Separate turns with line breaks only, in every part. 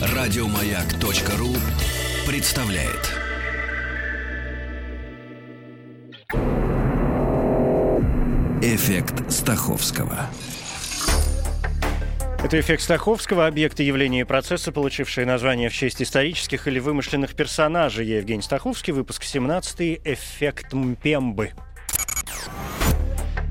Радиомаяк.ру представляет. Эффект Стаховского.
Это эффект Стаховского, объекты явления и процесса, получившие название в честь исторических или вымышленных персонажей. Я Евгений Стаховский, выпуск 17 «Эффект Мпембы».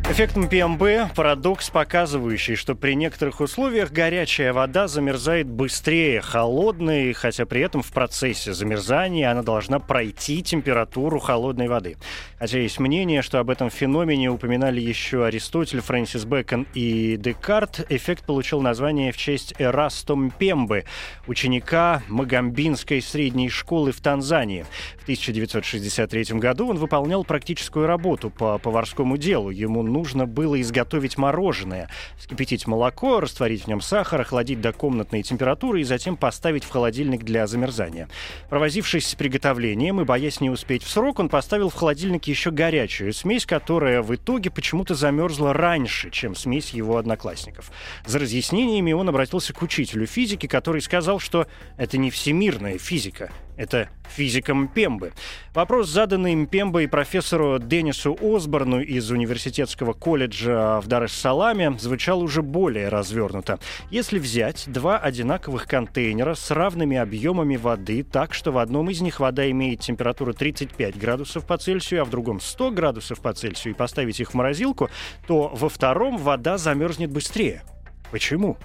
Эффект МПМБ – парадокс, показывающий, что при некоторых условиях горячая вода замерзает быстрее холодной, хотя при этом в процессе замерзания она должна пройти температуру холодной воды. Хотя есть мнение, что об этом феномене упоминали еще Аристотель, Фрэнсис Бэкон и Декарт, эффект получил название в честь Эрасто Мпембы, ученика Магамбинской средней школы в Танзании. В 1963 году он выполнял практическую работу по поварскому делу. Ему нужно было изготовить мороженое, вскипятить молоко, растворить в нем сахар, охладить до комнатной температуры и затем поставить в холодильник для замерзания. Провозившись с приготовлением и боясь не успеть в срок, он поставил в холодильник еще горячую смесь, которая в итоге почему-то замерзла раньше, чем смесь его одноклассников. За разъяснениями он обратился к учителю физики, который сказал, что это не всемирная физика, это физика Мпембы. Вопрос, заданный Мпембой профессору Денису Осборну из университетского колледжа в Дар-эс-Саламе, звучал уже более развернуто. Если взять два одинаковых контейнера с равными объемами воды так, что в одном из них вода имеет температуру 35 градусов по Цельсию, а в другом 100 градусов по Цельсию, и поставить их в морозилку, то во втором вода замерзнет быстрее. Почему?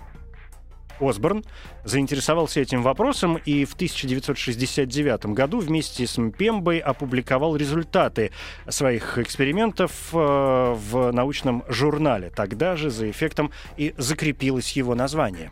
Осборн заинтересовался этим вопросом и в 1969 году вместе с Мпембой опубликовал результаты своих экспериментов э, в научном журнале. Тогда же за эффектом и закрепилось его название.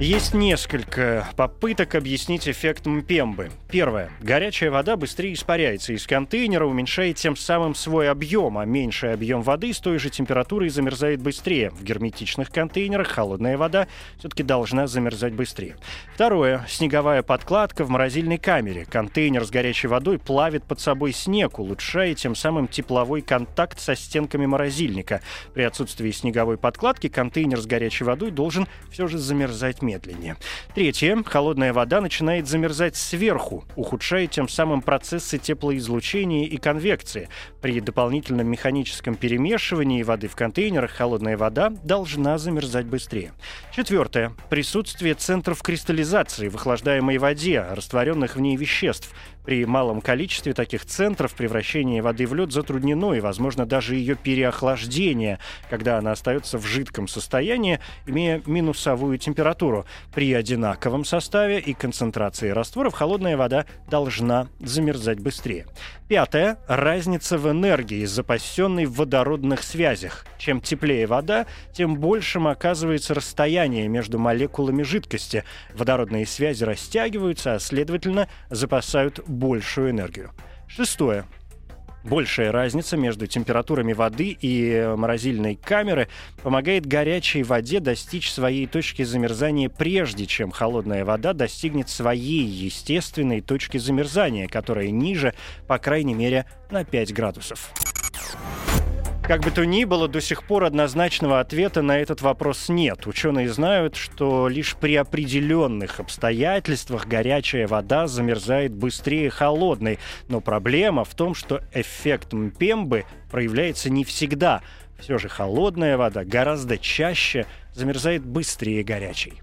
Есть несколько попыток объяснить эффект Мпембы. Первое. Горячая вода быстрее испаряется из контейнера, уменьшает тем самым свой объем, а меньший объем воды с той же температурой замерзает быстрее. В герметичных контейнерах холодная вода все-таки должна замерзать быстрее. Второе. Снеговая подкладка в морозильной камере. Контейнер с горячей водой плавит под собой снег, улучшая тем самым тепловой контакт со стенками морозильника. При отсутствии снеговой подкладки контейнер с горячей водой должен все же замерзать медленнее. Третье. Холодная вода начинает замерзать сверху, ухудшая тем самым процессы теплоизлучения и конвекции. При дополнительном механическом перемешивании воды в контейнерах холодная вода должна замерзать быстрее. Четвертое. Присутствие центров кристаллизации в охлаждаемой воде, растворенных в ней веществ. При малом количестве таких центров превращение воды в лед затруднено и, возможно, даже ее переохлаждение, когда она остается в жидком состоянии, имея минусовую температуру. При одинаковом составе и концентрации растворов холодная вода должна замерзать быстрее. Пятое. Разница в энергии, запасенной в водородных связях. Чем теплее вода, тем большим оказывается расстояние между молекулами жидкости. Водородные связи растягиваются, а следовательно запасают большую энергию. Шестое. Большая разница между температурами воды и морозильной камеры помогает горячей воде достичь своей точки замерзания прежде, чем холодная вода достигнет своей естественной точки замерзания, которая ниже, по крайней мере, на 5 градусов. Как бы то ни было, до сих пор однозначного ответа на этот вопрос нет. Ученые знают, что лишь при определенных обстоятельствах горячая вода замерзает быстрее холодной. Но проблема в том, что эффект Мпембы проявляется не всегда. Все же холодная вода гораздо чаще замерзает быстрее горячей.